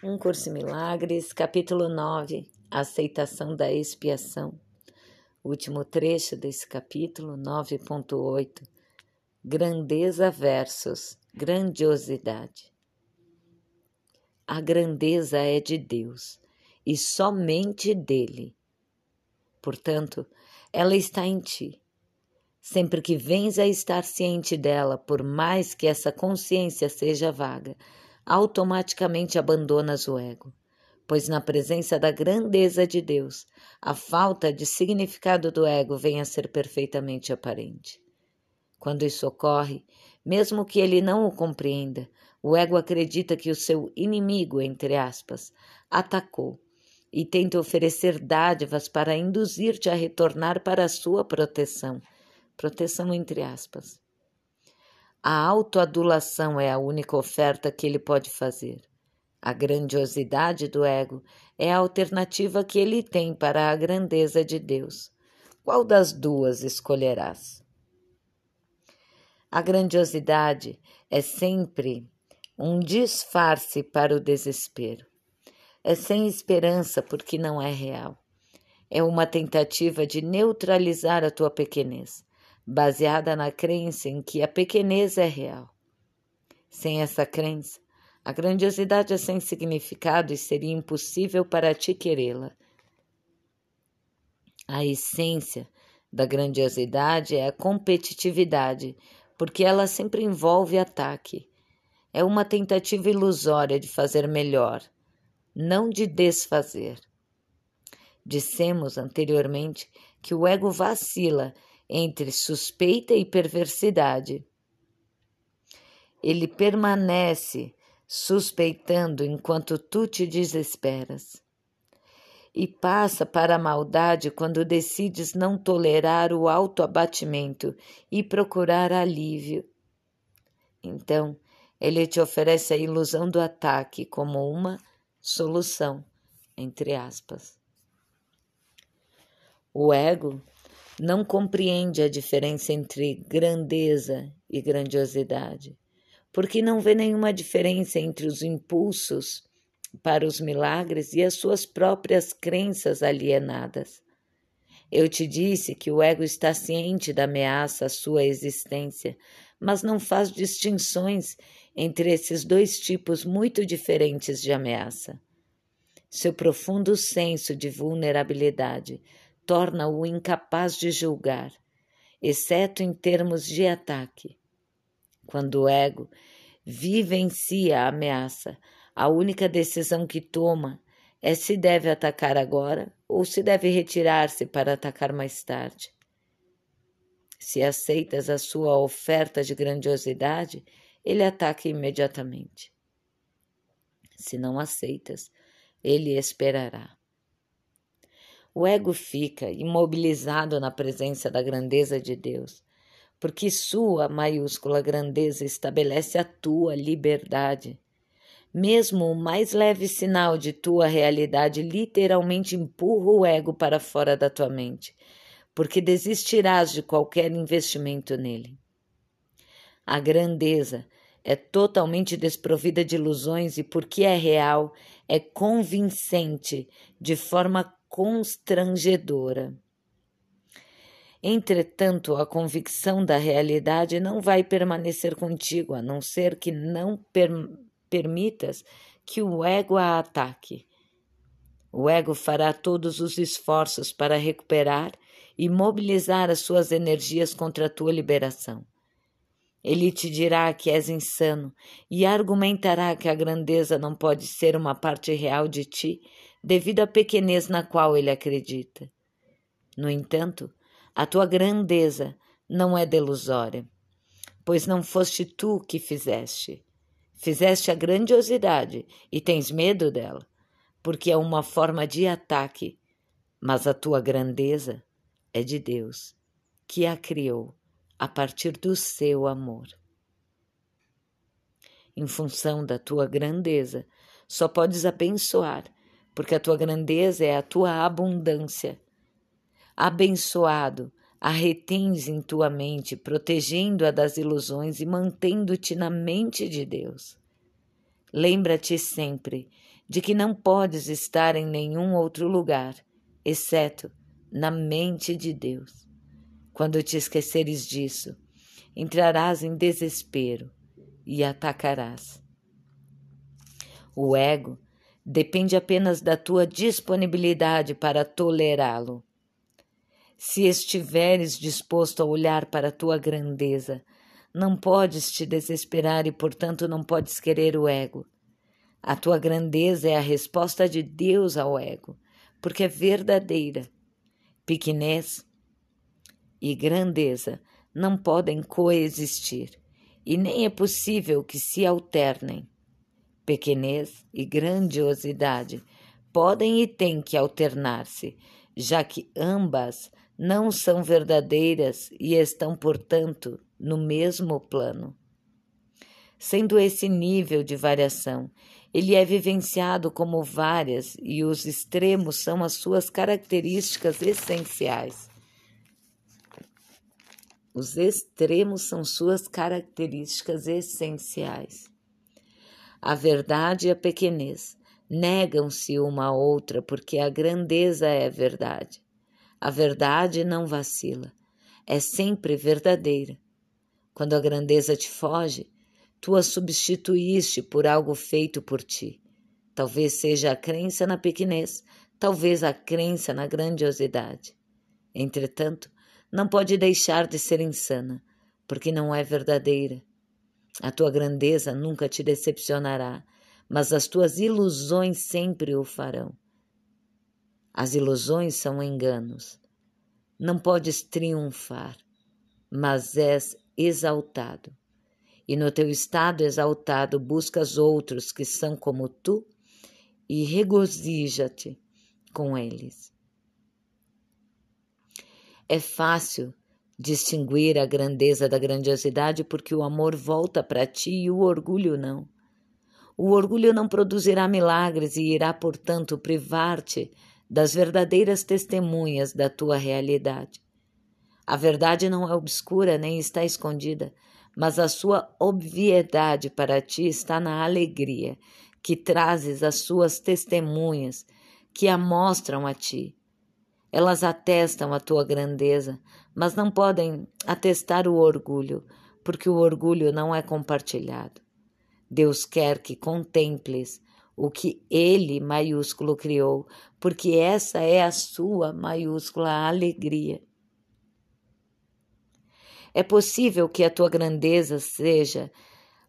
Um Curso em Milagres, capítulo 9, Aceitação da Expiação. Último trecho desse capítulo, 9.8, Grandeza versus Grandiosidade. A grandeza é de Deus e somente dele. Portanto, ela está em ti. Sempre que vens a estar ciente dela, por mais que essa consciência seja vaga, automaticamente abandonas o ego, pois na presença da grandeza de Deus, a falta de significado do ego vem a ser perfeitamente aparente. Quando isso ocorre, mesmo que ele não o compreenda, o ego acredita que o seu inimigo, entre aspas, atacou e tenta oferecer dádivas para induzir-te a retornar para a sua proteção. Proteção entre aspas. A autoadulação é a única oferta que ele pode fazer. A grandiosidade do ego é a alternativa que ele tem para a grandeza de Deus. Qual das duas escolherás? A grandiosidade é sempre um disfarce para o desespero. É sem esperança porque não é real. É uma tentativa de neutralizar a tua pequenez baseada na crença em que a pequenez é real. Sem essa crença, a grandiosidade é sem significado e seria impossível para ti querê-la. A essência da grandiosidade é a competitividade, porque ela sempre envolve ataque. É uma tentativa ilusória de fazer melhor, não de desfazer. Dissemos anteriormente que o ego vacila entre suspeita e perversidade. Ele permanece suspeitando enquanto tu te desesperas. E passa para a maldade quando decides não tolerar o autoabatimento e procurar alívio. Então, ele te oferece a ilusão do ataque como uma solução, entre aspas. O ego não compreende a diferença entre grandeza e grandiosidade, porque não vê nenhuma diferença entre os impulsos para os milagres e as suas próprias crenças alienadas. Eu te disse que o ego está ciente da ameaça à sua existência, mas não faz distinções entre esses dois tipos muito diferentes de ameaça. Seu profundo senso de vulnerabilidade torna-o incapaz de julgar, exceto em termos de ataque. Quando o ego vivencia a ameaça, a única decisão que toma é se deve atacar agora ou se deve retirar-se para atacar mais tarde. Se aceitas a sua oferta de grandiosidade, ele ataca imediatamente. Se não aceitas, ele esperará. O ego fica imobilizado na presença da grandeza de Deus, porque sua maiúscula grandeza estabelece a tua liberdade. Mesmo o mais leve sinal de tua realidade literalmente empurra o ego para fora da tua mente, porque desistirás de qualquer investimento nele. A grandeza é totalmente desprovida de ilusões e, porque é real, é convincente de forma constrangedora. Entretanto, a convicção da realidade não vai permanecer contigo, a não ser que não per permitas que o ego a ataque. O ego fará todos os esforços para recuperar e mobilizar as suas energias contra a tua liberação. Ele te dirá que és insano e argumentará que a grandeza não pode ser uma parte real de ti devido à pequenez na qual ele acredita. No entanto, a tua grandeza não é delusória, pois não foste tu que fizeste. Fizeste a grandiosidade e tens medo dela, porque é uma forma de ataque, mas a tua grandeza é de Deus, que a criou a partir do seu amor. Em função da tua grandeza, só podes abençoar porque a tua grandeza é a tua abundância. Abençoado, a retens em tua mente, protegendo-a das ilusões e mantendo-te na mente de Deus. Lembra-te sempre de que não podes estar em nenhum outro lugar, exceto na mente de Deus. Quando te esqueceres disso, entrarás em desespero e atacarás. O ego depende apenas da tua disponibilidade para tolerá-lo. Se estiveres disposto a olhar para a tua grandeza, não podes te desesperar e, portanto, não podes querer o ego. A tua grandeza é a resposta de Deus ao ego, porque é verdadeira. Pequenez e grandeza não podem coexistir, e nem é possível que se alternem. Pequenez e grandiosidade podem e têm que alternar-se, já que ambas não são verdadeiras e estão, portanto, no mesmo plano. Sendo esse nível de variação, ele é vivenciado como várias e os extremos são as suas características essenciais. Os extremos são suas características essenciais. A verdade e a pequenez negam-se uma à outra porque a grandeza é verdade. A verdade não vacila, é sempre verdadeira. Quando a grandeza te foge, tu a substituíste por algo feito por ti. Talvez seja a crença na pequenez, talvez a crença na grandiosidade. Entretanto, não pode deixar de ser insana, porque não é verdadeira. A tua grandeza nunca te decepcionará, mas as tuas ilusões sempre o farão. As ilusões são enganos. Não podes triunfar, mas és exaltado. E no teu estado exaltado buscas outros que são como tu e regozija-te com eles. É fácil distinguir a grandeza da grandiosidade porque o amor volta para ti e o orgulho não. O orgulho não produzirá milagres e irá, portanto, privar-te das verdadeiras testemunhas da tua realidade. A verdade não é obscura nem está escondida, mas a sua obviedade para ti está na alegria que trazes as suas testemunhas, que a mostram a ti. Elas atestam a tua grandeza, mas não podem atestar o orgulho, porque o orgulho não é compartilhado. Deus quer que contemples o que Ele maiúsculo criou, porque essa é a sua maiúscula alegria. É possível que a tua grandeza seja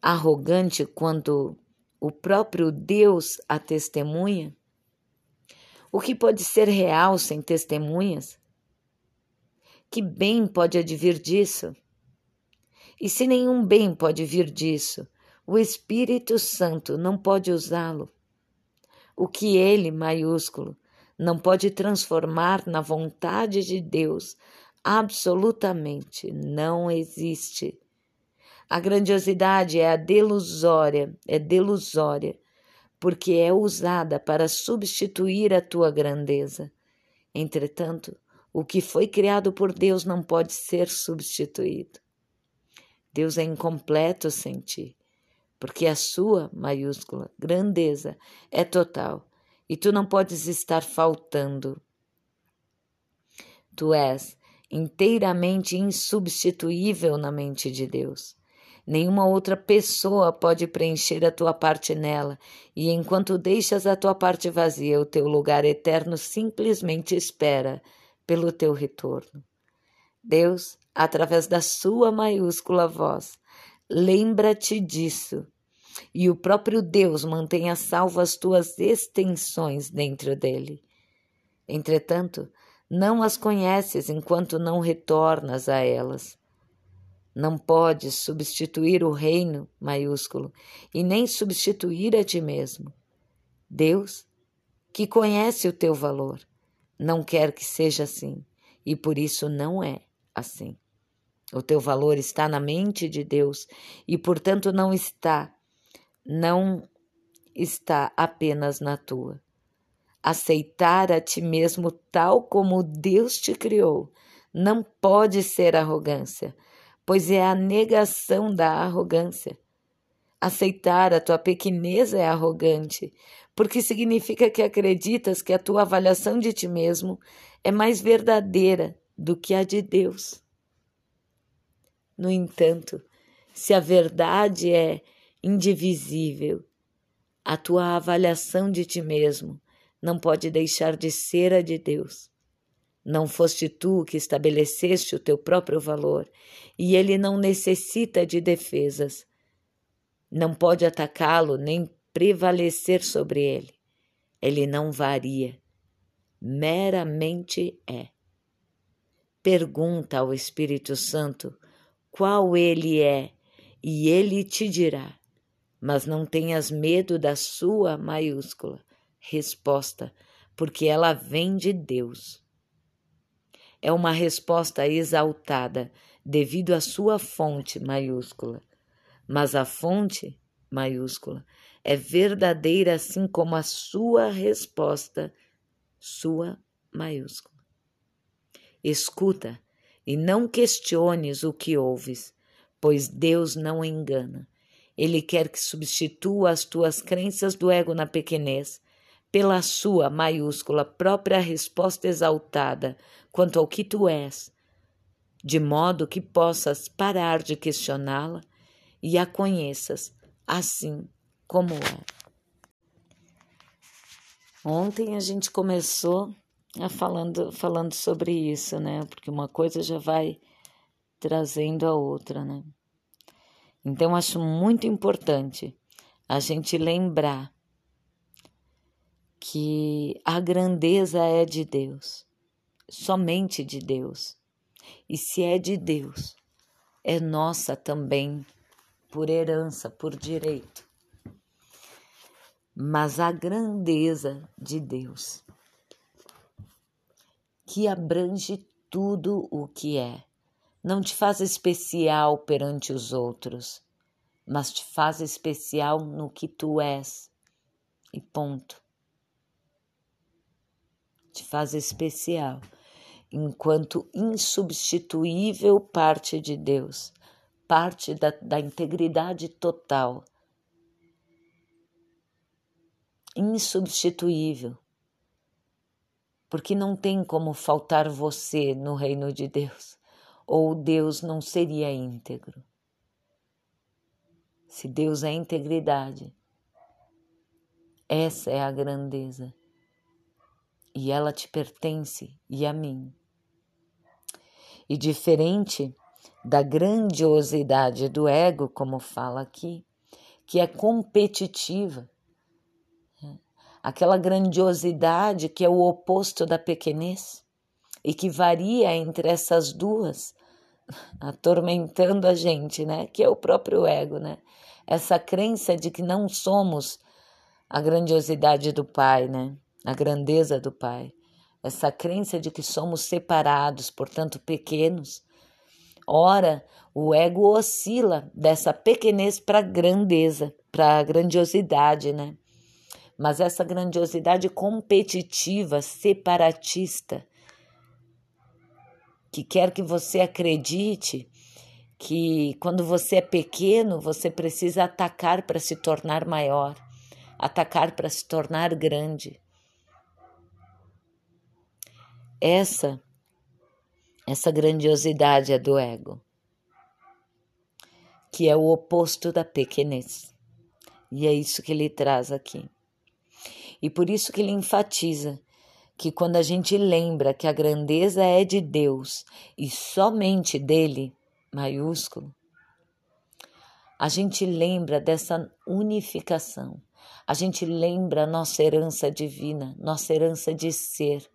arrogante quando o próprio Deus a testemunha? O que pode ser real sem testemunhas? Que bem pode advir disso? E se nenhum bem pode vir disso, o Espírito Santo não pode usá-lo. O que ele, maiúsculo, não pode transformar na vontade de Deus, absolutamente não existe. A grandiosidade é a delusória, é delusória, porque é usada para substituir a tua grandeza. Entretanto, o que foi criado por Deus não pode ser substituído. Deus é incompleto sem ti, porque a sua maiúscula grandeza é total e tu não podes estar faltando. Tu és inteiramente insubstituível na mente de Deus. Nenhuma outra pessoa pode preencher a tua parte nela, e enquanto deixas a tua parte vazia, o teu lugar eterno simplesmente espera pelo teu retorno. Deus, através da sua maiúscula voz, lembra-te disso. E o próprio Deus mantém a salvo as tuas extensões dentro dele. Entretanto, não as conheces enquanto não retornas a elas. Não podes substituir o reino maiúsculo e nem substituir a ti mesmo. Deus, que conhece o teu valor, não quer que seja assim e por isso não é assim. O teu valor está na mente de Deus e, portanto, não está, não está apenas na tua. Aceitar a ti mesmo tal como Deus te criou não pode ser arrogância, pois é a negação da arrogância. Aceitar a tua pequenez é arrogante, porque significa que acreditas que a tua avaliação de ti mesmo é mais verdadeira do que a de Deus. No entanto, se a verdade é indivisível, a tua avaliação de ti mesmo não pode deixar de ser a de Deus. Não foste tu que estabeleceste o teu próprio valor, e ele não necessita de defesas. Não pode atacá-lo nem prevalecer sobre ele. Ele não varia, meramente é. Pergunta ao Espírito Santo qual ele é, e ele te dirá. Mas não tenhas medo da sua maiúscula resposta, porque ela vem de Deus. É uma resposta exaltada devido à sua fonte maiúscula. Mas a fonte maiúscula é verdadeira assim como a sua resposta, sua maiúscula. Escuta e não questiones o que ouves, pois Deus não engana. Ele quer que substitua as tuas crenças do ego na pequenez pela sua maiúscula própria resposta exaltada quanto ao que tu és, de modo que possas parar de questioná-la e a conheças assim como é. Ontem a gente começou a falando, falando sobre isso, né? Porque uma coisa já vai trazendo a outra, né? Então acho muito importante a gente lembrar que a grandeza é de Deus, somente de Deus. E se é de Deus, é nossa também, por herança, por direito. Mas a grandeza de Deus, que abrange tudo o que é, não te faz especial perante os outros, mas te faz especial no que tu és. E ponto te faz especial, enquanto insubstituível parte de Deus, parte da, da integridade total. Insubstituível. Porque não tem como faltar você no reino de Deus, ou Deus não seria íntegro. Se Deus é integridade, essa é a grandeza e ela te pertence e a mim. E diferente da grandiosidade do ego, como fala aqui, que é competitiva, né? aquela grandiosidade que é o oposto da pequenez e que varia entre essas duas, atormentando a gente, né? Que é o próprio ego, né? Essa crença de que não somos a grandiosidade do Pai, né? A grandeza do Pai, essa crença de que somos separados, portanto pequenos. Ora, o ego oscila dessa pequenez para grandeza, para grandiosidade, né? Mas essa grandiosidade competitiva, separatista, que quer que você acredite que quando você é pequeno, você precisa atacar para se tornar maior, atacar para se tornar grande. Essa essa grandiosidade é do ego, que é o oposto da pequenez. E é isso que ele traz aqui. E por isso que ele enfatiza que quando a gente lembra que a grandeza é de Deus e somente dele, maiúsculo, a gente lembra dessa unificação. A gente lembra nossa herança divina, nossa herança de ser,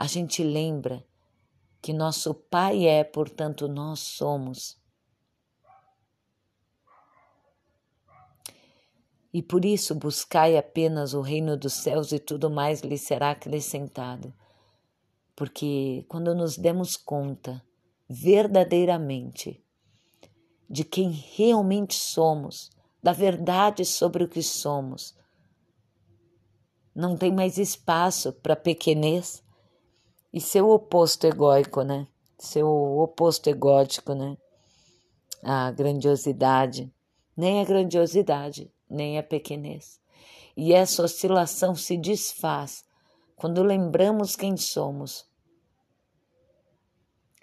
a gente lembra que nosso Pai é, portanto, nós somos. E por isso buscai apenas o reino dos céus e tudo mais lhe será acrescentado. Porque quando nos demos conta verdadeiramente de quem realmente somos, da verdade sobre o que somos, não tem mais espaço para pequenez, e seu oposto egóico, né? Seu oposto egótico, né? a grandiosidade, nem a grandiosidade, nem a pequenez. E essa oscilação se desfaz quando lembramos quem somos,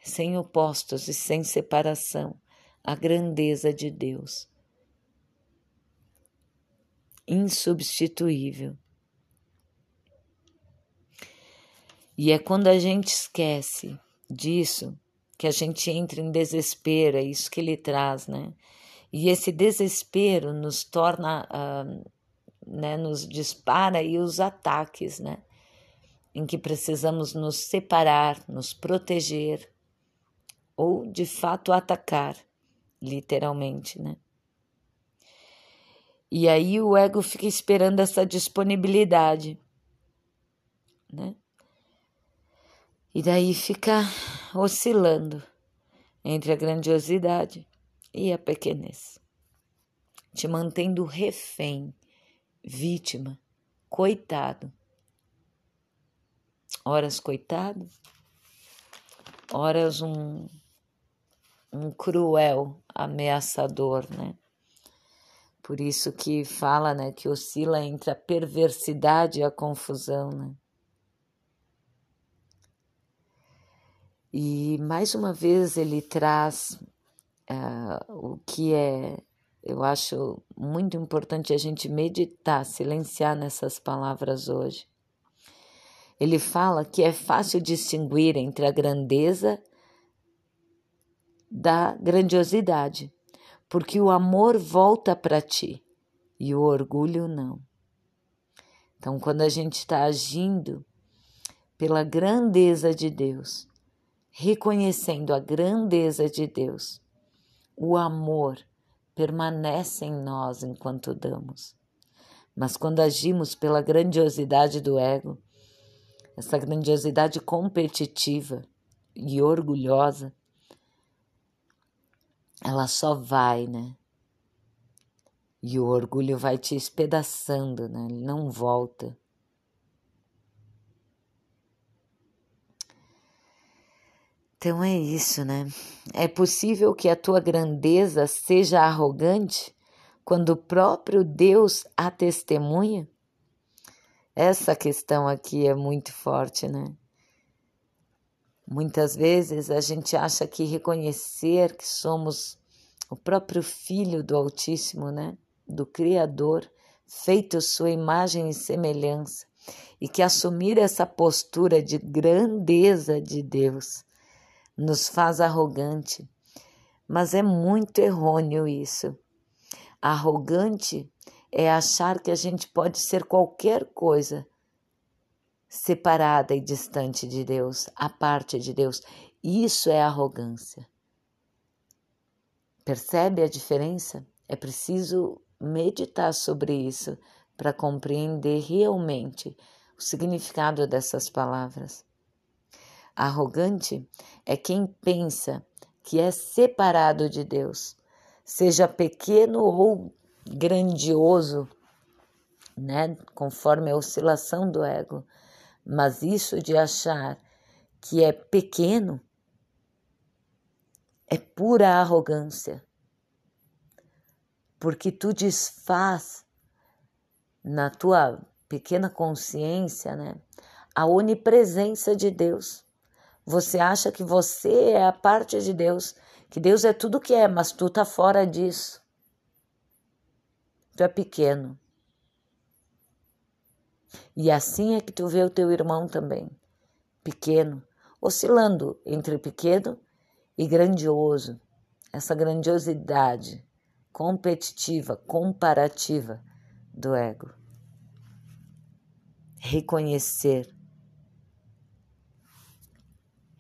sem opostos e sem separação, a grandeza de Deus. Insubstituível. E é quando a gente esquece disso que a gente entra em desespero, é isso que ele traz, né? E esse desespero nos torna, uh, né, nos dispara e os ataques, né? Em que precisamos nos separar, nos proteger, ou de fato atacar, literalmente, né? E aí o ego fica esperando essa disponibilidade, né? E daí fica oscilando entre a grandiosidade e a pequenez, te mantendo refém, vítima, coitado. Horas coitado, horas um, um cruel ameaçador, né? Por isso que fala, né, que oscila entre a perversidade e a confusão, né? E mais uma vez ele traz uh, o que é, eu acho muito importante a gente meditar, silenciar nessas palavras hoje. Ele fala que é fácil distinguir entre a grandeza da grandiosidade, porque o amor volta para ti e o orgulho não. Então, quando a gente está agindo pela grandeza de Deus, reconhecendo a grandeza de Deus, o amor permanece em nós enquanto damos. Mas quando agimos pela grandiosidade do ego, essa grandiosidade competitiva e orgulhosa, ela só vai, né? E o orgulho vai te espedaçando, né? Ele não volta. Então é isso, né? É possível que a tua grandeza seja arrogante quando o próprio Deus a testemunha? Essa questão aqui é muito forte, né? Muitas vezes a gente acha que reconhecer que somos o próprio Filho do Altíssimo, né? Do Criador, feito sua imagem e semelhança, e que assumir essa postura de grandeza de Deus nos faz arrogante. Mas é muito errôneo isso. Arrogante é achar que a gente pode ser qualquer coisa separada e distante de Deus, a parte de Deus. Isso é arrogância. Percebe a diferença? É preciso meditar sobre isso para compreender realmente o significado dessas palavras. Arrogante é quem pensa que é separado de Deus, seja pequeno ou grandioso, né, conforme a oscilação do ego. Mas isso de achar que é pequeno é pura arrogância. Porque tu desfaz na tua pequena consciência, né, a onipresença de Deus. Você acha que você é a parte de Deus, que Deus é tudo que é, mas tu tá fora disso. Tu é pequeno. E assim é que tu vê o teu irmão também, pequeno, oscilando entre pequeno e grandioso. Essa grandiosidade competitiva, comparativa do ego. Reconhecer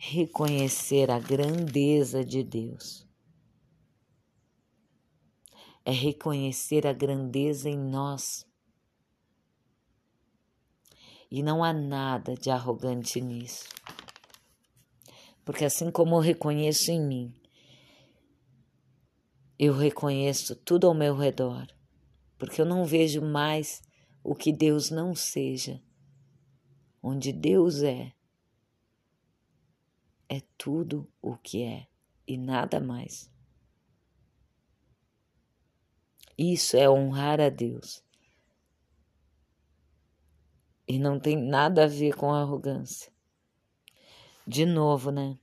reconhecer a grandeza de Deus. É reconhecer a grandeza em nós. E não há nada de arrogante nisso. Porque assim como eu reconheço em mim, eu reconheço tudo ao meu redor. Porque eu não vejo mais o que Deus não seja. Onde Deus é, é tudo o que é e nada mais. Isso é honrar a Deus. E não tem nada a ver com arrogância. De novo, né?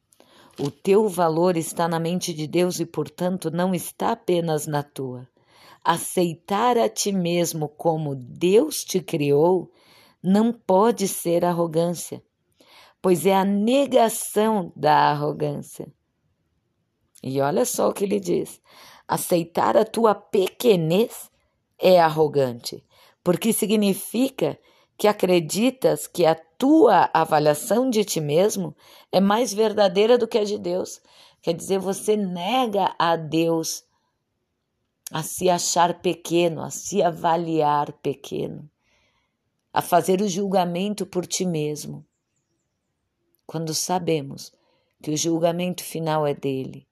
O teu valor está na mente de Deus e, portanto, não está apenas na tua. Aceitar a ti mesmo como Deus te criou não pode ser arrogância, pois é a negação da arrogância. E olha só o que ele diz: aceitar a tua pequenez é arrogante, porque significa que acreditas que a tua avaliação de ti mesmo é mais verdadeira do que a de Deus. Quer dizer, você nega a Deus a se achar pequeno, a se avaliar pequeno, a fazer o julgamento por ti mesmo. Quando sabemos que o julgamento final é dele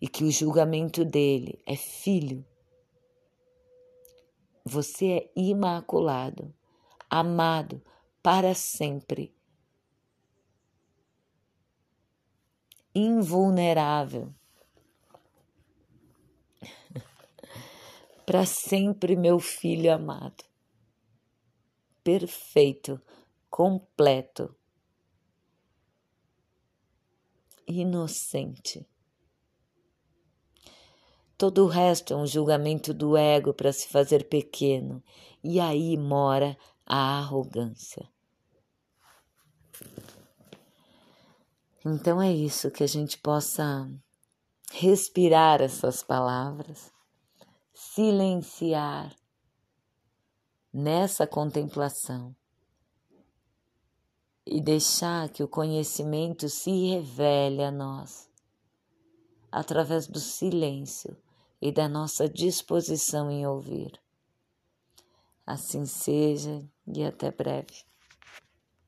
e que o julgamento dele é filho você é imaculado, amado para sempre, invulnerável. para sempre, meu filho amado, perfeito, completo, inocente. Todo o resto é um julgamento do ego para se fazer pequeno, e aí mora a arrogância. Então é isso, que a gente possa respirar essas palavras, silenciar nessa contemplação e deixar que o conhecimento se revele a nós através do silêncio e da nossa disposição em ouvir. Assim seja e até breve.